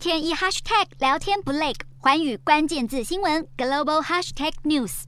天一 hashtag 聊天不累，寰宇关键字新闻 global hashtag news。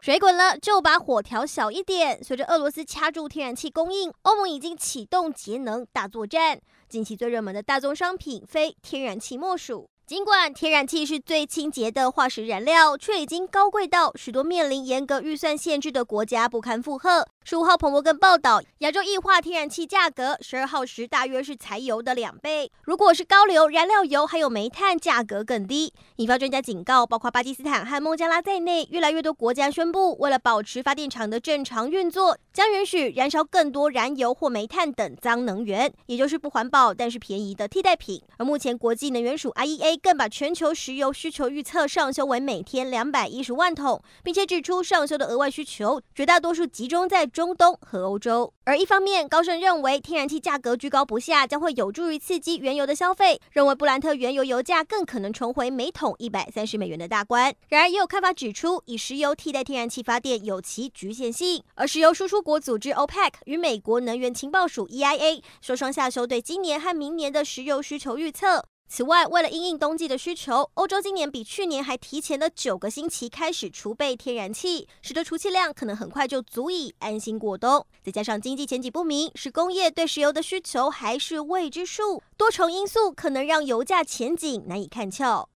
水滚了就把火调小一点。随着俄罗斯掐住天然气供应，欧盟已经启动节能大作战。近期最热门的大宗商品非天然气莫属。尽管天然气是最清洁的化石燃料，却已经高贵到许多面临严格预算限制的国家不堪负荷。十五号，彭博更报道，亚洲液化天然气价格十二号时大约是柴油的两倍。如果是高硫燃料油，还有煤炭，价格更低。引发专家警告，包括巴基斯坦和孟加拉在内，越来越多国家宣布，为了保持发电厂的正常运作，将允许燃烧更多燃油或煤炭等脏能源，也就是不环保但是便宜的替代品。而目前，国际能源署 IEA 更把全球石油需求预测上修为每天两百一十万桶，并且指出上修的额外需求绝大多数集中在。中东和欧洲，而一方面，高盛认为天然气价格居高不下，将会有助于刺激原油的消费，认为布兰特原油油价更可能重回每桶一百三十美元的大关。然而，也有看法指出，以石油替代天然气发电有其局限性。而石油输出国组织 OPEC 与美国能源情报署 EIA 说双下修对今年和明年的石油需求预测。此外，为了应应冬季的需求，欧洲今年比去年还提前了九个星期开始储备天然气，使得储气量可能很快就足以安心过冬。再加上经济前景不明，是工业对石油的需求还是未知数，多重因素可能让油价前景难以看俏。